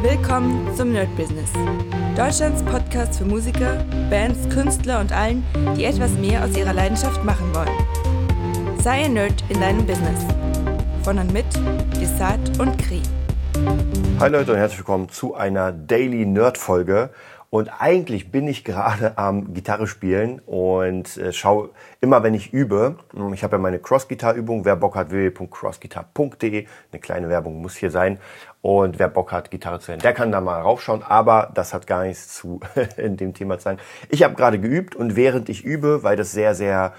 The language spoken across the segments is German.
Willkommen zum Nerd Business. Deutschlands Podcast für Musiker, Bands, Künstler und allen, die etwas mehr aus ihrer Leidenschaft machen wollen. Sei ein Nerd in deinem Business. Von und mit Desart und Kri. Hi Leute und herzlich willkommen zu einer Daily Nerd Folge. Und eigentlich bin ich gerade am Gitarre spielen und äh, schaue immer, wenn ich übe. Hm, ich habe ja meine Cross-Gitar-Übung. Wer Bock hat, www.crossguitar.de. Eine kleine Werbung muss hier sein. Und wer Bock hat, Gitarre zu lernen, der kann da mal raufschauen. Aber das hat gar nichts zu in dem Thema zu sagen. Ich habe gerade geübt und während ich übe, weil das sehr, sehr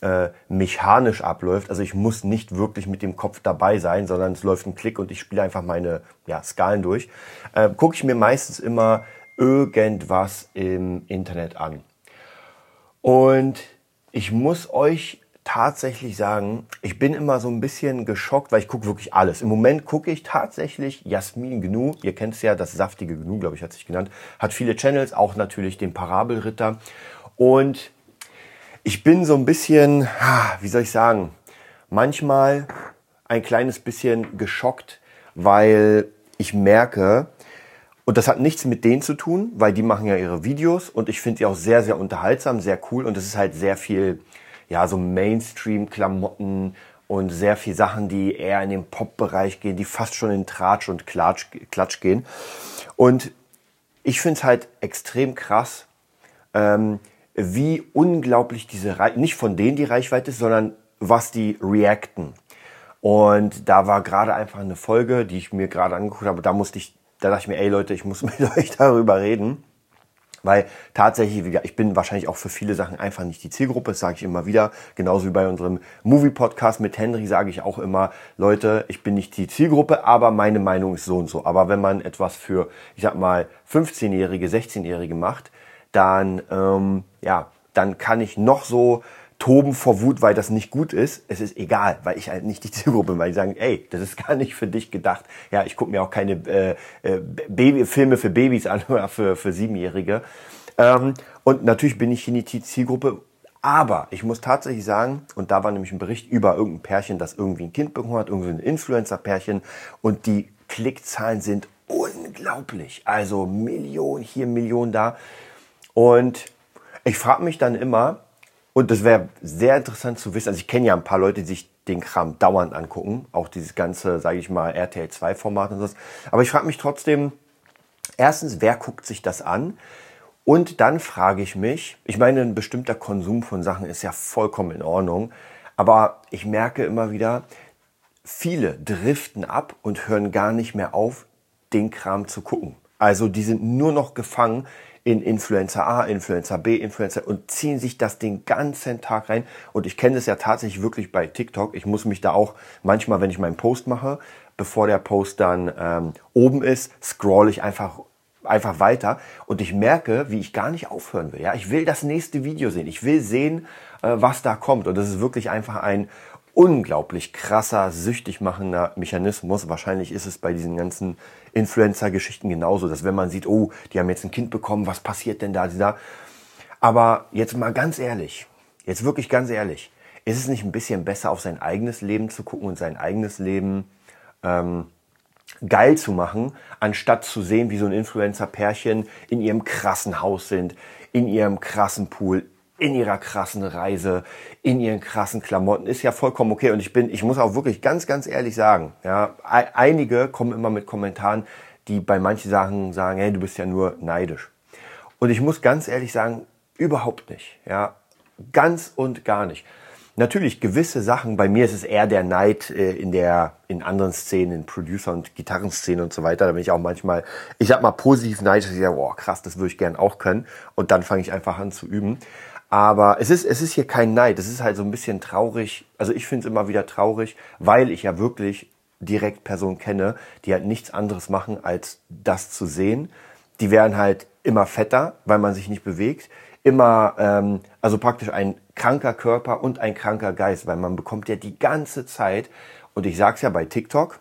äh, mechanisch abläuft. Also ich muss nicht wirklich mit dem Kopf dabei sein, sondern es läuft ein Klick und ich spiele einfach meine ja, Skalen durch. Äh, Gucke ich mir meistens immer irgendwas im Internet an. Und ich muss euch tatsächlich sagen, ich bin immer so ein bisschen geschockt, weil ich gucke wirklich alles. Im Moment gucke ich tatsächlich Jasmin Gnu, ihr kennt es ja, das saftige Gnu, glaube ich, hat sich genannt, hat viele Channels, auch natürlich den Parabelritter. Und ich bin so ein bisschen, wie soll ich sagen, manchmal ein kleines bisschen geschockt, weil ich merke, und das hat nichts mit denen zu tun, weil die machen ja ihre Videos und ich finde sie auch sehr, sehr unterhaltsam, sehr cool und es ist halt sehr viel, ja, so Mainstream-Klamotten und sehr viel Sachen, die eher in den Pop-Bereich gehen, die fast schon in Tratsch und Klatsch, Klatsch gehen. Und ich finde es halt extrem krass, ähm, wie unglaublich diese Reichweite, nicht von denen die Reichweite ist, sondern was die reacten. Und da war gerade einfach eine Folge, die ich mir gerade angeguckt habe, da musste ich da dachte ich mir, ey Leute, ich muss mit euch darüber reden. Weil tatsächlich, ich bin wahrscheinlich auch für viele Sachen einfach nicht die Zielgruppe, das sage ich immer wieder. Genauso wie bei unserem Movie-Podcast mit Henry sage ich auch immer, Leute, ich bin nicht die Zielgruppe, aber meine Meinung ist so und so. Aber wenn man etwas für, ich sag mal, 15-Jährige, 16-Jährige macht, dann, ähm, ja, dann kann ich noch so toben vor Wut, weil das nicht gut ist. Es ist egal, weil ich halt nicht die Zielgruppe bin, weil die sagen, ey, das ist gar nicht für dich gedacht. Ja, ich gucke mir auch keine äh, äh, Baby Filme für Babys an oder für, für Siebenjährige. Ähm, und natürlich bin ich hier nicht die Zielgruppe. Aber ich muss tatsächlich sagen, und da war nämlich ein Bericht über irgendein Pärchen, das irgendwie ein Kind bekommen hat, irgendwie ein Influencer-Pärchen, und die Klickzahlen sind unglaublich. Also Millionen hier, Millionen da. Und ich frage mich dann immer, und das wäre sehr interessant zu wissen. Also ich kenne ja ein paar Leute, die sich den Kram dauernd angucken. Auch dieses ganze, sage ich mal, RTL 2 Format und so. Aber ich frage mich trotzdem, erstens, wer guckt sich das an? Und dann frage ich mich, ich meine, ein bestimmter Konsum von Sachen ist ja vollkommen in Ordnung. Aber ich merke immer wieder, viele driften ab und hören gar nicht mehr auf, den Kram zu gucken. Also die sind nur noch gefangen in Influencer A, Influencer B, Influencer und ziehen sich das den ganzen Tag rein. Und ich kenne das ja tatsächlich wirklich bei TikTok. Ich muss mich da auch manchmal, wenn ich meinen Post mache, bevor der Post dann ähm, oben ist, scroll ich einfach einfach weiter und ich merke, wie ich gar nicht aufhören will. Ja, ich will das nächste Video sehen. Ich will sehen, äh, was da kommt. Und das ist wirklich einfach ein unglaublich krasser, süchtig machender Mechanismus. Wahrscheinlich ist es bei diesen ganzen Influencer-Geschichten genauso, dass wenn man sieht, oh, die haben jetzt ein Kind bekommen, was passiert denn da, da? Aber jetzt mal ganz ehrlich, jetzt wirklich ganz ehrlich, ist es nicht ein bisschen besser, auf sein eigenes Leben zu gucken und sein eigenes Leben ähm, geil zu machen, anstatt zu sehen, wie so ein Influencer-Pärchen in ihrem krassen Haus sind, in ihrem krassen Pool, in ihrer krassen Reise, in ihren krassen Klamotten, ist ja vollkommen okay. Und ich bin, ich muss auch wirklich ganz, ganz ehrlich sagen, ja, einige kommen immer mit Kommentaren, die bei manchen Sachen sagen, hey, du bist ja nur neidisch. Und ich muss ganz ehrlich sagen, überhaupt nicht, ja, ganz und gar nicht. Natürlich gewisse Sachen, bei mir ist es eher der Neid äh, in der, in anderen Szenen, in Producer- und Gitarrenszenen und so weiter. Da bin ich auch manchmal, ich sag mal positiv neidisch, ich sage, boah, krass, das würde ich gern auch können. Und dann fange ich einfach an zu üben. Aber es ist, es ist hier kein Neid. Es ist halt so ein bisschen traurig. Also ich finde es immer wieder traurig, weil ich ja wirklich direkt Personen kenne, die halt nichts anderes machen, als das zu sehen. Die werden halt immer fetter, weil man sich nicht bewegt. Immer, ähm, also praktisch ein kranker Körper und ein kranker Geist, weil man bekommt ja die ganze Zeit, und ich sag's ja bei TikTok,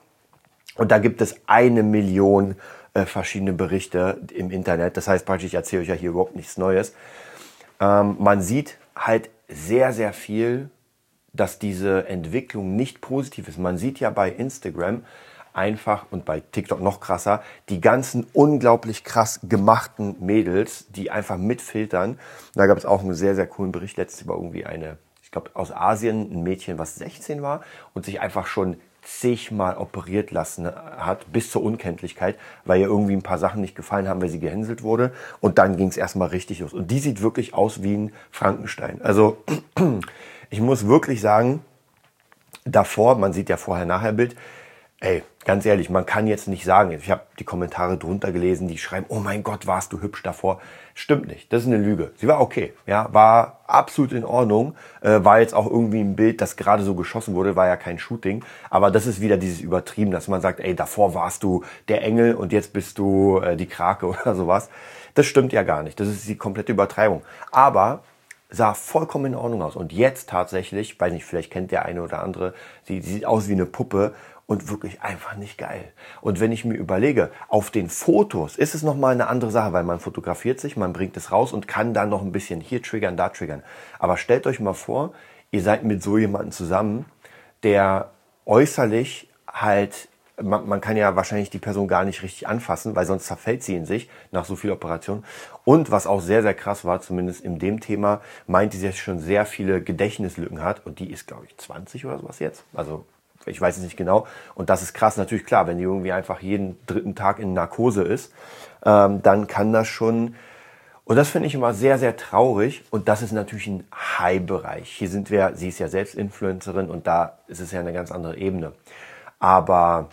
und da gibt es eine Million äh, verschiedene Berichte im Internet. Das heißt praktisch, ich erzähle euch ja hier überhaupt nichts Neues. Ähm, man sieht halt sehr, sehr viel, dass diese Entwicklung nicht positiv ist. Man sieht ja bei Instagram einfach und bei TikTok noch krasser, die ganzen unglaublich krass gemachten Mädels, die einfach mitfiltern. Da gab es auch einen sehr, sehr coolen Bericht letztens über irgendwie eine, ich glaube aus Asien, ein Mädchen, was 16 war und sich einfach schon zigmal operiert lassen hat, bis zur Unkenntlichkeit, weil ihr irgendwie ein paar Sachen nicht gefallen haben, weil sie gehänselt wurde. Und dann ging es erstmal richtig los. Und die sieht wirklich aus wie ein Frankenstein. Also ich muss wirklich sagen, davor, man sieht ja vorher-nachher-Bild, ey, ganz ehrlich, man kann jetzt nicht sagen, ich habe die Kommentare drunter gelesen, die schreiben, oh mein Gott, warst du hübsch davor. Stimmt nicht, das ist eine Lüge. Sie war okay, ja, war absolut in Ordnung, äh, war jetzt auch irgendwie ein Bild, das gerade so geschossen wurde, war ja kein Shooting, aber das ist wieder dieses Übertrieben, dass man sagt, ey, davor warst du der Engel und jetzt bist du äh, die Krake oder sowas. Das stimmt ja gar nicht, das ist die komplette Übertreibung. Aber sah vollkommen in Ordnung aus. Und jetzt tatsächlich, weiß nicht, vielleicht kennt der eine oder andere, sie, sie sieht aus wie eine Puppe und wirklich einfach nicht geil. Und wenn ich mir überlege, auf den Fotos ist es nochmal eine andere Sache, weil man fotografiert sich, man bringt es raus und kann dann noch ein bisschen hier triggern, da triggern. Aber stellt euch mal vor, ihr seid mit so jemandem zusammen, der äußerlich halt man, man, kann ja wahrscheinlich die Person gar nicht richtig anfassen, weil sonst zerfällt sie in sich nach so viel Operation. Und was auch sehr, sehr krass war, zumindest in dem Thema, meinte sie, dass sie schon sehr viele Gedächtnislücken hat. Und die ist, glaube ich, 20 oder sowas jetzt. Also ich weiß es nicht genau. Und das ist krass, natürlich klar, wenn die irgendwie einfach jeden dritten Tag in Narkose ist, ähm, dann kann das schon. Und das finde ich immer sehr, sehr traurig. Und das ist natürlich ein High-Bereich. Hier sind wir, sie ist ja selbst Influencerin und da ist es ja eine ganz andere Ebene. Aber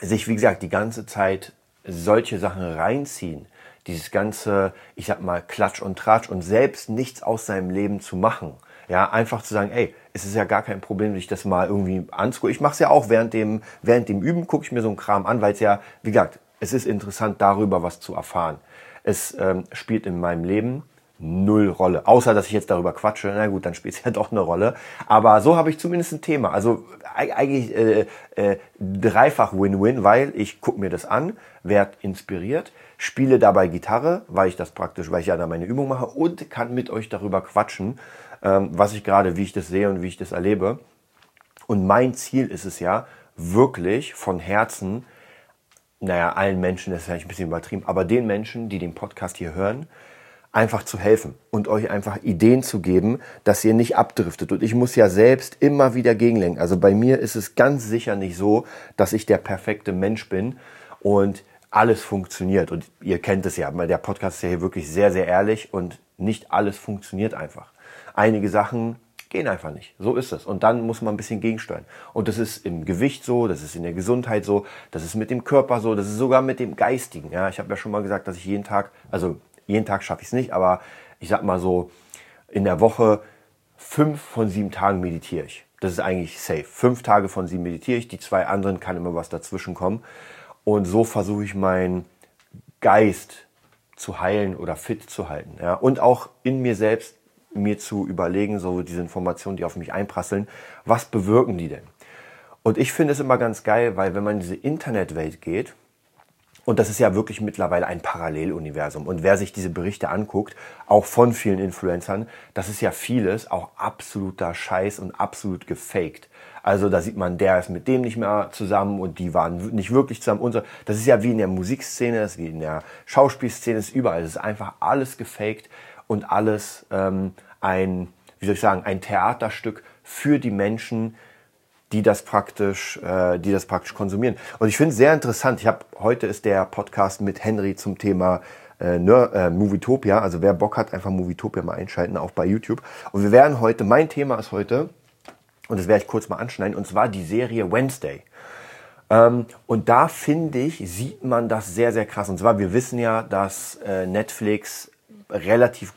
sich, wie gesagt, die ganze Zeit solche Sachen reinziehen, dieses ganze, ich sag mal, Klatsch und Tratsch und selbst nichts aus seinem Leben zu machen. Ja, einfach zu sagen, ey, es ist ja gar kein Problem, sich das mal irgendwie anzugucken. Ich mache es ja auch während dem, während dem Üben, gucke ich mir so einen Kram an, weil es ja, wie gesagt, es ist interessant, darüber was zu erfahren. Es ähm, spielt in meinem Leben null Rolle. Außer, dass ich jetzt darüber quatsche. Na gut, dann spielt es ja doch eine Rolle. Aber so habe ich zumindest ein Thema. Also eigentlich äh, äh, dreifach Win-Win, weil ich gucke mir das an, werde inspiriert, spiele dabei Gitarre, weil ich das praktisch, weil ich ja da meine Übung mache und kann mit euch darüber quatschen was ich gerade, wie ich das sehe und wie ich das erlebe. Und mein Ziel ist es ja, wirklich von Herzen, naja, allen Menschen, das ist vielleicht ein bisschen übertrieben, aber den Menschen, die den Podcast hier hören, einfach zu helfen und euch einfach Ideen zu geben, dass ihr nicht abdriftet. Und ich muss ja selbst immer wieder gegenlenken. Also bei mir ist es ganz sicher nicht so, dass ich der perfekte Mensch bin und alles funktioniert. Und ihr kennt es ja, der Podcast ist ja hier wirklich sehr, sehr ehrlich und nicht alles funktioniert einfach einige Sachen gehen einfach nicht. So ist es. Und dann muss man ein bisschen gegensteuern. Und das ist im Gewicht so, das ist in der Gesundheit so, das ist mit dem Körper so, das ist sogar mit dem Geistigen. Ja, ich habe ja schon mal gesagt, dass ich jeden Tag, also jeden Tag schaffe ich es nicht, aber ich sag mal so, in der Woche fünf von sieben Tagen meditiere ich. Das ist eigentlich safe. Fünf Tage von sieben meditiere ich, die zwei anderen kann immer was dazwischen kommen. Und so versuche ich meinen Geist zu heilen oder fit zu halten. Ja? Und auch in mir selbst mir zu überlegen, so diese Informationen, die auf mich einprasseln, was bewirken die denn? Und ich finde es immer ganz geil, weil wenn man in diese Internetwelt geht, und das ist ja wirklich mittlerweile ein Paralleluniversum. Und wer sich diese Berichte anguckt, auch von vielen Influencern, das ist ja vieles auch absoluter Scheiß und absolut gefaked. Also da sieht man, der ist mit dem nicht mehr zusammen und die waren nicht wirklich zusammen. Und so. Das ist ja wie in der Musikszene, das ist wie in der Schauspielszene, ist überall. Das ist einfach alles gefaked und alles ähm, ein, wie soll ich sagen, ein Theaterstück für die Menschen, die das praktisch, äh, die das praktisch konsumieren. Und ich finde es sehr interessant. Ich habe heute ist der Podcast mit Henry zum Thema äh, äh, Movietopia. Also wer Bock hat, einfach Movietopia mal einschalten, auch bei YouTube. Und wir werden heute, mein Thema ist heute, und das werde ich kurz mal anschneiden, und zwar die Serie Wednesday. Ähm, und da finde ich, sieht man das sehr, sehr krass. Und zwar, wir wissen ja, dass äh, Netflix relativ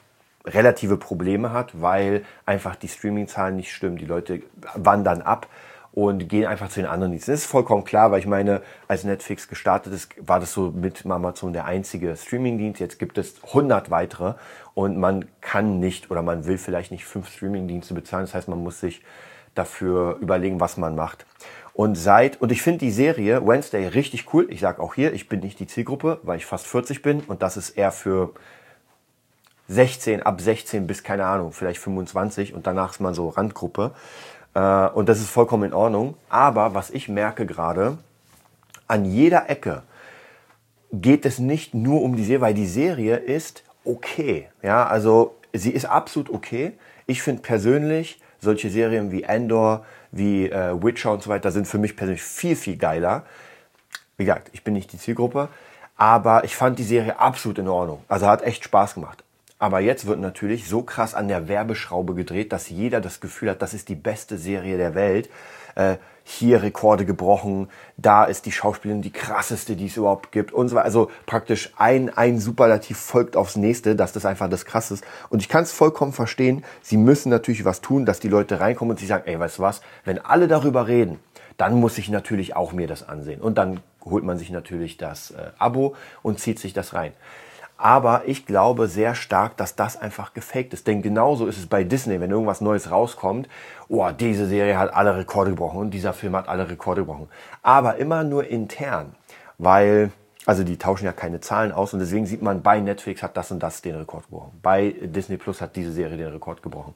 relative Probleme hat, weil einfach die Streaming-Zahlen nicht stimmen. Die Leute wandern ab und gehen einfach zu den anderen Diensten. Das ist vollkommen klar, weil ich meine, als Netflix gestartet ist, war das so mit Amazon der einzige Streaming-Dienst. Jetzt gibt es 100 weitere und man kann nicht oder man will vielleicht nicht fünf Streaming-Dienste bezahlen. Das heißt, man muss sich dafür überlegen, was man macht. Und seit, und ich finde die Serie Wednesday richtig cool. Ich sage auch hier, ich bin nicht die Zielgruppe, weil ich fast 40 bin und das ist eher für 16, ab 16 bis, keine Ahnung, vielleicht 25 und danach ist man so Randgruppe. Äh, und das ist vollkommen in Ordnung. Aber was ich merke gerade, an jeder Ecke geht es nicht nur um die Serie, weil die Serie ist okay. Ja, also sie ist absolut okay. Ich finde persönlich solche Serien wie Endor, wie äh, Witcher und so weiter sind für mich persönlich viel, viel geiler. Wie gesagt, ich bin nicht die Zielgruppe, aber ich fand die Serie absolut in Ordnung. Also hat echt Spaß gemacht. Aber jetzt wird natürlich so krass an der Werbeschraube gedreht, dass jeder das Gefühl hat, das ist die beste Serie der Welt. Äh, hier Rekorde gebrochen, da ist die Schauspielerin die krasseste, die es überhaupt gibt und weiter. Also praktisch ein, ein Superlativ folgt aufs nächste, dass das einfach das krass ist. Und ich kann es vollkommen verstehen. Sie müssen natürlich was tun, dass die Leute reinkommen und sie sagen, ey, weißt du was, wenn alle darüber reden, dann muss ich natürlich auch mir das ansehen. Und dann holt man sich natürlich das äh, Abo und zieht sich das rein. Aber ich glaube sehr stark, dass das einfach gefaked ist. Denn genauso ist es bei Disney, wenn irgendwas Neues rauskommt. Oh, diese Serie hat alle Rekorde gebrochen und dieser Film hat alle Rekorde gebrochen. Aber immer nur intern. Weil, also die tauschen ja keine Zahlen aus und deswegen sieht man, bei Netflix hat das und das den Rekord gebrochen. Bei Disney Plus hat diese Serie den Rekord gebrochen.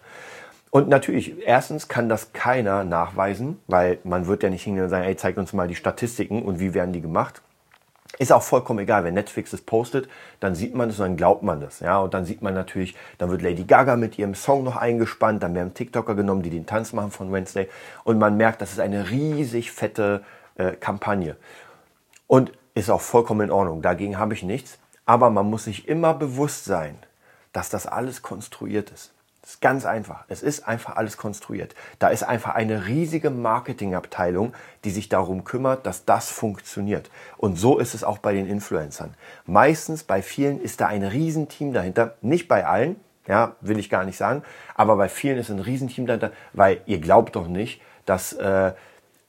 Und natürlich, erstens kann das keiner nachweisen, weil man wird ja nicht hingehen und sagen, ey, zeig uns mal die Statistiken und wie werden die gemacht. Ist auch vollkommen egal, wenn Netflix es postet, dann sieht man es und dann glaubt man das. Ja, und dann sieht man natürlich, dann wird Lady Gaga mit ihrem Song noch eingespannt, dann werden TikToker genommen, die den Tanz machen von Wednesday. Und man merkt, das ist eine riesig fette äh, Kampagne. Und ist auch vollkommen in Ordnung. Dagegen habe ich nichts. Aber man muss sich immer bewusst sein, dass das alles konstruiert ist. Das ist ganz einfach. Es ist einfach alles konstruiert. Da ist einfach eine riesige Marketingabteilung, die sich darum kümmert, dass das funktioniert. Und so ist es auch bei den Influencern. Meistens bei vielen ist da ein Riesenteam dahinter. Nicht bei allen, ja, will ich gar nicht sagen. Aber bei vielen ist ein Riesenteam dahinter, weil ihr glaubt doch nicht, dass äh,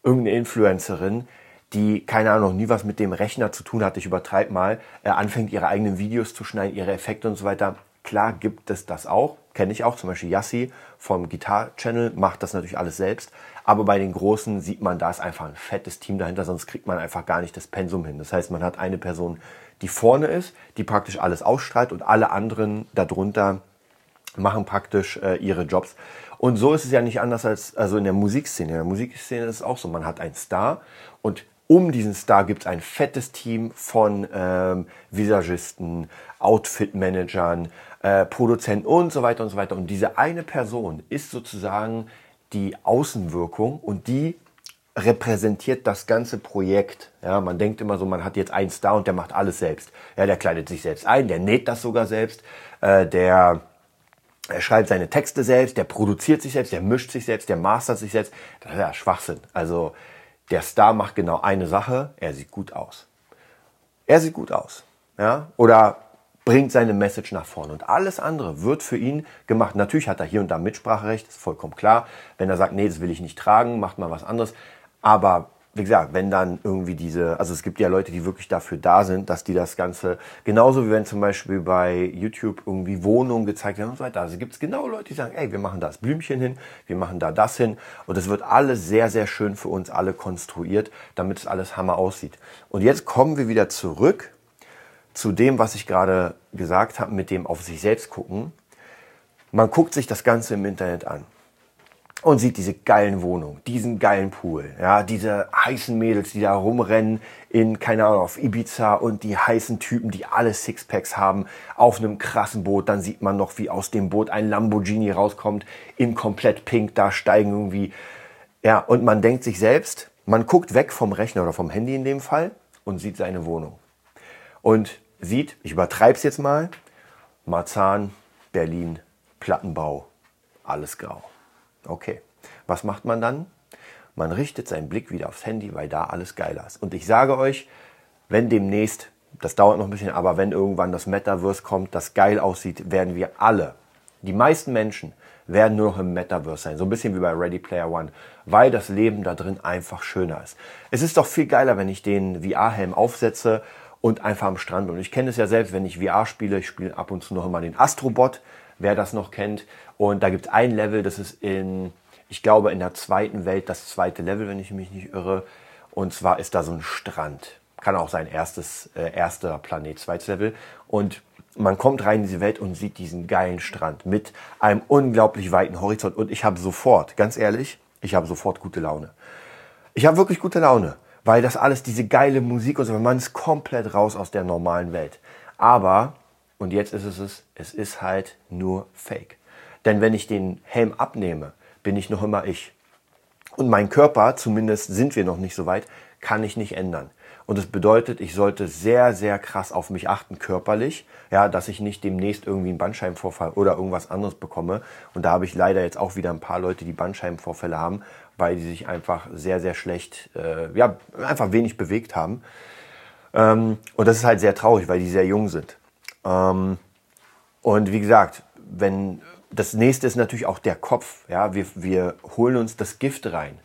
irgendeine Influencerin die, keine Ahnung, noch nie was mit dem Rechner zu tun hat, ich übertreibe mal, äh, anfängt ihre eigenen Videos zu schneiden, ihre Effekte und so weiter. Klar gibt es das auch, kenne ich auch, zum Beispiel Yassi vom Guitar Channel macht das natürlich alles selbst. Aber bei den Großen sieht man, da ist einfach ein fettes Team dahinter, sonst kriegt man einfach gar nicht das Pensum hin. Das heißt, man hat eine Person, die vorne ist, die praktisch alles ausstrahlt und alle anderen darunter machen praktisch äh, ihre Jobs. Und so ist es ja nicht anders als also in der Musikszene. In der Musikszene ist es auch so. Man hat einen Star und um diesen Star gibt es ein fettes Team von ähm, Visagisten, Outfit-Managern, äh, Produzenten und so weiter und so weiter. Und diese eine Person ist sozusagen die Außenwirkung und die repräsentiert das ganze Projekt. Ja, man denkt immer so, man hat jetzt einen Star und der macht alles selbst. Ja, der kleidet sich selbst ein, der näht das sogar selbst, äh, der er schreibt seine Texte selbst, der produziert sich selbst, der mischt sich selbst, der mastert sich selbst. Das ist ja Schwachsinn. Also der Star macht genau eine Sache, er sieht gut aus. Er sieht gut aus. Ja? Oder bringt seine Message nach vorne. Und alles andere wird für ihn gemacht. Natürlich hat er hier und da Mitspracherecht, ist vollkommen klar. Wenn er sagt, nee, das will ich nicht tragen, macht mal was anderes. Aber wie gesagt, wenn dann irgendwie diese, also es gibt ja Leute, die wirklich dafür da sind, dass die das Ganze, genauso wie wenn zum Beispiel bei YouTube irgendwie Wohnungen gezeigt werden und so weiter. Also gibt es genau Leute, die sagen, ey, wir machen das Blümchen hin, wir machen da das hin. Und es wird alles sehr, sehr schön für uns alle konstruiert, damit es alles Hammer aussieht. Und jetzt kommen wir wieder zurück zu dem, was ich gerade gesagt habe, mit dem auf sich selbst gucken. Man guckt sich das Ganze im Internet an und sieht diese geilen Wohnungen, diesen geilen Pool, ja, diese heißen Mädels, die da rumrennen in, keine Ahnung, auf Ibiza und die heißen Typen, die alle Sixpacks haben, auf einem krassen Boot. Dann sieht man noch, wie aus dem Boot ein Lamborghini rauskommt, in komplett pink, da steigen irgendwie, ja, und man denkt sich selbst, man guckt weg vom Rechner oder vom Handy in dem Fall und sieht seine Wohnung. Und sieht, ich übertreibe es jetzt mal, Marzahn, Berlin, Plattenbau, alles grau. Okay, was macht man dann? Man richtet seinen Blick wieder aufs Handy, weil da alles geiler ist. Und ich sage euch, wenn demnächst, das dauert noch ein bisschen, aber wenn irgendwann das Metaverse kommt, das geil aussieht, werden wir alle, die meisten Menschen, werden nur noch im Metaverse sein. So ein bisschen wie bei Ready Player One, weil das Leben da drin einfach schöner ist. Es ist doch viel geiler, wenn ich den VR-Helm aufsetze und einfach am Strand bin. Und ich kenne es ja selbst, wenn ich VR spiele, ich spiele ab und zu noch immer den Astrobot, wer das noch kennt. Und da gibt es ein Level, das ist in, ich glaube, in der zweiten Welt das zweite Level, wenn ich mich nicht irre. Und zwar ist da so ein Strand. Kann auch sein erstes, äh, erster Planet, zweites Level. Und man kommt rein in diese Welt und sieht diesen geilen Strand mit einem unglaublich weiten Horizont. Und ich habe sofort, ganz ehrlich, ich habe sofort gute Laune. Ich habe wirklich gute Laune weil das alles diese geile Musik und so, man ist komplett raus aus der normalen Welt. Aber, und jetzt ist es es, es ist halt nur Fake. Denn wenn ich den Helm abnehme, bin ich noch immer ich. Und mein Körper, zumindest sind wir noch nicht so weit, kann ich nicht ändern. Und das bedeutet, ich sollte sehr, sehr krass auf mich achten körperlich, ja, dass ich nicht demnächst irgendwie einen Bandscheibenvorfall oder irgendwas anderes bekomme. Und da habe ich leider jetzt auch wieder ein paar Leute, die Bandscheibenvorfälle haben, weil die sich einfach sehr, sehr schlecht, äh, ja, einfach wenig bewegt haben. Ähm, und das ist halt sehr traurig, weil die sehr jung sind. Ähm, und wie gesagt, wenn das nächste ist natürlich auch der Kopf. Ja, wir, wir holen uns das Gift rein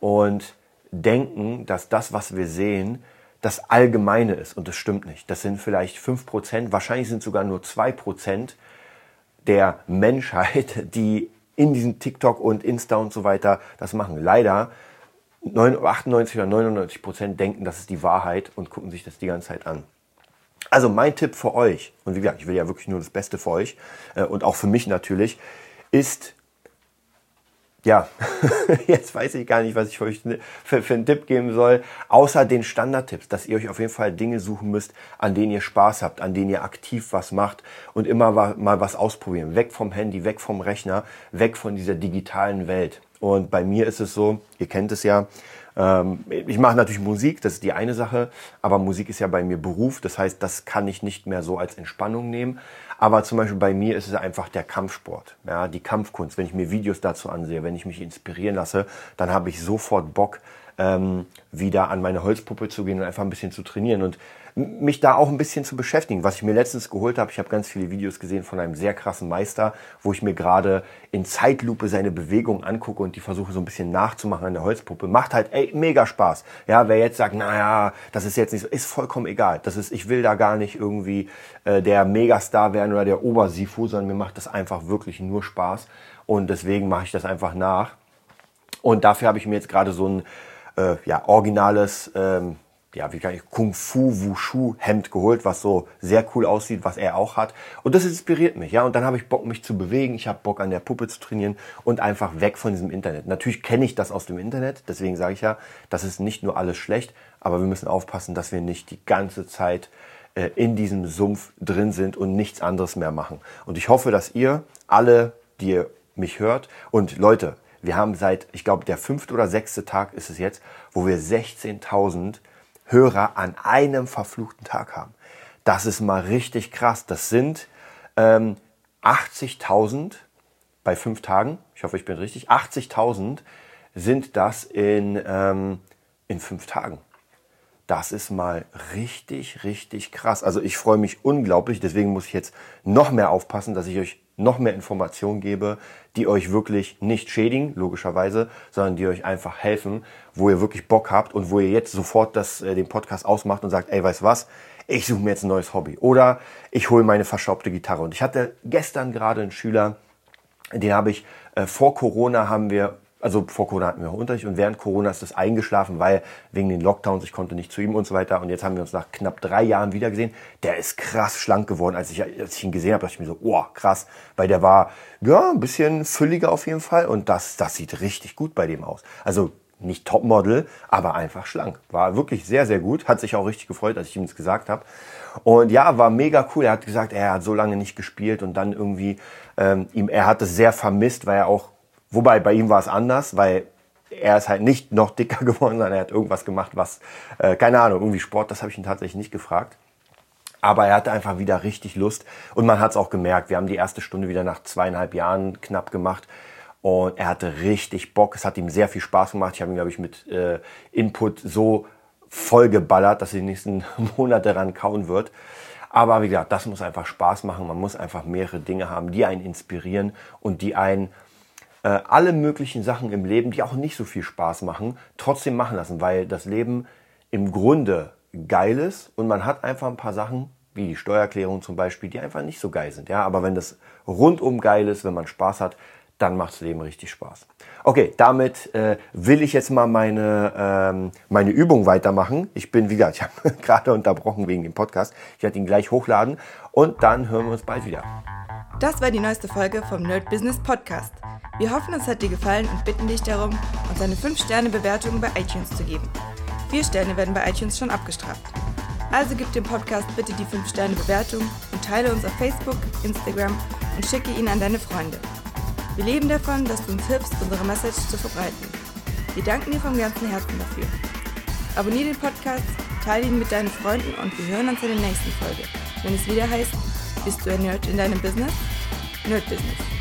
und denken, dass das, was wir sehen, das Allgemeine ist. Und das stimmt nicht. Das sind vielleicht 5%, wahrscheinlich sind sogar nur 2% der Menschheit, die in diesem TikTok und Insta und so weiter das machen. Leider 98 oder 99 Prozent denken, das ist die Wahrheit und gucken sich das die ganze Zeit an. Also mein Tipp für euch, und wie gesagt, ich will ja wirklich nur das Beste für euch äh, und auch für mich natürlich, ist ja, jetzt weiß ich gar nicht, was ich für euch für, für einen Tipp geben soll, außer den Standardtipps, dass ihr euch auf jeden Fall Dinge suchen müsst, an denen ihr Spaß habt, an denen ihr aktiv was macht und immer mal was ausprobieren. Weg vom Handy, weg vom Rechner, weg von dieser digitalen Welt. Und bei mir ist es so, ihr kennt es ja, ähm, ich mache natürlich Musik, das ist die eine Sache, aber Musik ist ja bei mir Beruf, das heißt, das kann ich nicht mehr so als Entspannung nehmen. Aber zum Beispiel bei mir ist es einfach der Kampfsport, ja, die Kampfkunst. Wenn ich mir Videos dazu ansehe, wenn ich mich inspirieren lasse, dann habe ich sofort Bock, ähm, wieder an meine Holzpuppe zu gehen und einfach ein bisschen zu trainieren und mich da auch ein bisschen zu beschäftigen. Was ich mir letztens geholt habe, ich habe ganz viele Videos gesehen von einem sehr krassen Meister, wo ich mir gerade in Zeitlupe seine Bewegungen angucke und die versuche so ein bisschen nachzumachen an der Holzpuppe. Macht halt ey, mega Spaß. Ja, wer jetzt sagt, naja, das ist jetzt nicht so, ist vollkommen egal. Das ist, ich will da gar nicht irgendwie äh, der Megastar werden oder der Obersifu, sondern mir macht das einfach wirklich nur Spaß. Und deswegen mache ich das einfach nach. Und dafür habe ich mir jetzt gerade so ein äh, ja, originales ähm, ja, wie kann ich, Kung Fu Wushu Hemd geholt, was so sehr cool aussieht, was er auch hat. Und das inspiriert mich, ja. Und dann habe ich Bock, mich zu bewegen. Ich habe Bock, an der Puppe zu trainieren und einfach weg von diesem Internet. Natürlich kenne ich das aus dem Internet, deswegen sage ich ja, das ist nicht nur alles schlecht, aber wir müssen aufpassen, dass wir nicht die ganze Zeit äh, in diesem Sumpf drin sind und nichts anderes mehr machen. Und ich hoffe, dass ihr alle, die ihr mich hört und Leute, wir haben seit, ich glaube, der fünfte oder sechste Tag ist es jetzt, wo wir 16.000 Hörer an einem verfluchten Tag haben. Das ist mal richtig krass. Das sind ähm, 80.000 bei fünf Tagen. Ich hoffe, ich bin richtig. 80.000 sind das in, ähm, in fünf Tagen. Das ist mal richtig, richtig krass. Also ich freue mich unglaublich. Deswegen muss ich jetzt noch mehr aufpassen, dass ich euch noch mehr Informationen gebe, die euch wirklich nicht schädigen, logischerweise, sondern die euch einfach helfen, wo ihr wirklich Bock habt und wo ihr jetzt sofort das, äh, den Podcast ausmacht und sagt, ey, weißt was, ich suche mir jetzt ein neues Hobby oder ich hole meine verschraubte Gitarre. Und ich hatte gestern gerade einen Schüler, den habe ich äh, vor Corona haben wir also vor Corona hatten wir Unterricht und während Corona ist das eingeschlafen, weil wegen den Lockdowns, ich konnte nicht zu ihm und so weiter. Und jetzt haben wir uns nach knapp drei Jahren wieder gesehen. Der ist krass schlank geworden. Als ich, als ich ihn gesehen habe, dachte ich mir so, oh, krass. Weil der war, ja, ein bisschen fülliger auf jeden Fall. Und das, das sieht richtig gut bei dem aus. Also nicht Topmodel, aber einfach schlank. War wirklich sehr, sehr gut. Hat sich auch richtig gefreut, als ich ihm das gesagt habe. Und ja, war mega cool. Er hat gesagt, er hat so lange nicht gespielt und dann irgendwie, ähm, ihm, er hat es sehr vermisst, weil er auch Wobei bei ihm war es anders, weil er ist halt nicht noch dicker geworden, sondern er hat irgendwas gemacht, was, äh, keine Ahnung, irgendwie Sport, das habe ich ihn tatsächlich nicht gefragt. Aber er hatte einfach wieder richtig Lust und man hat es auch gemerkt. Wir haben die erste Stunde wieder nach zweieinhalb Jahren knapp gemacht und er hatte richtig Bock. Es hat ihm sehr viel Spaß gemacht. Ich habe ihn, glaube ich, mit äh, Input so vollgeballert, dass er die nächsten Monate ran kauen wird. Aber wie gesagt, das muss einfach Spaß machen. Man muss einfach mehrere Dinge haben, die einen inspirieren und die einen äh, alle möglichen Sachen im Leben, die auch nicht so viel Spaß machen, trotzdem machen lassen, weil das Leben im Grunde geil ist und man hat einfach ein paar Sachen, wie die Steuererklärung zum Beispiel, die einfach nicht so geil sind. Ja, aber wenn das rundum geil ist, wenn man Spaß hat, dann macht das Leben richtig Spaß. Okay, damit äh, will ich jetzt mal meine, ähm, meine Übung weitermachen. Ich bin, wie gesagt, ich habe gerade unterbrochen wegen dem Podcast. Ich werde ihn gleich hochladen und dann hören wir uns bald wieder. Das war die neueste Folge vom Nerd Business Podcast. Wir hoffen, es hat dir gefallen und bitten dich darum, uns eine 5-Sterne-Bewertung bei iTunes zu geben. Vier Sterne werden bei iTunes schon abgestraft. Also gib dem Podcast bitte die 5-Sterne-Bewertung und teile uns auf Facebook, Instagram und schicke ihn an deine Freunde. Wir leben davon, dass du uns hilfst, unsere Message zu verbreiten. Wir danken dir vom ganzen Herzen dafür. Abonnier den Podcast, teile ihn mit deinen Freunden und wir hören uns in der nächsten Folge, wenn es wieder heißt, bist du ein Nerd in deinem Business? Nerd Business.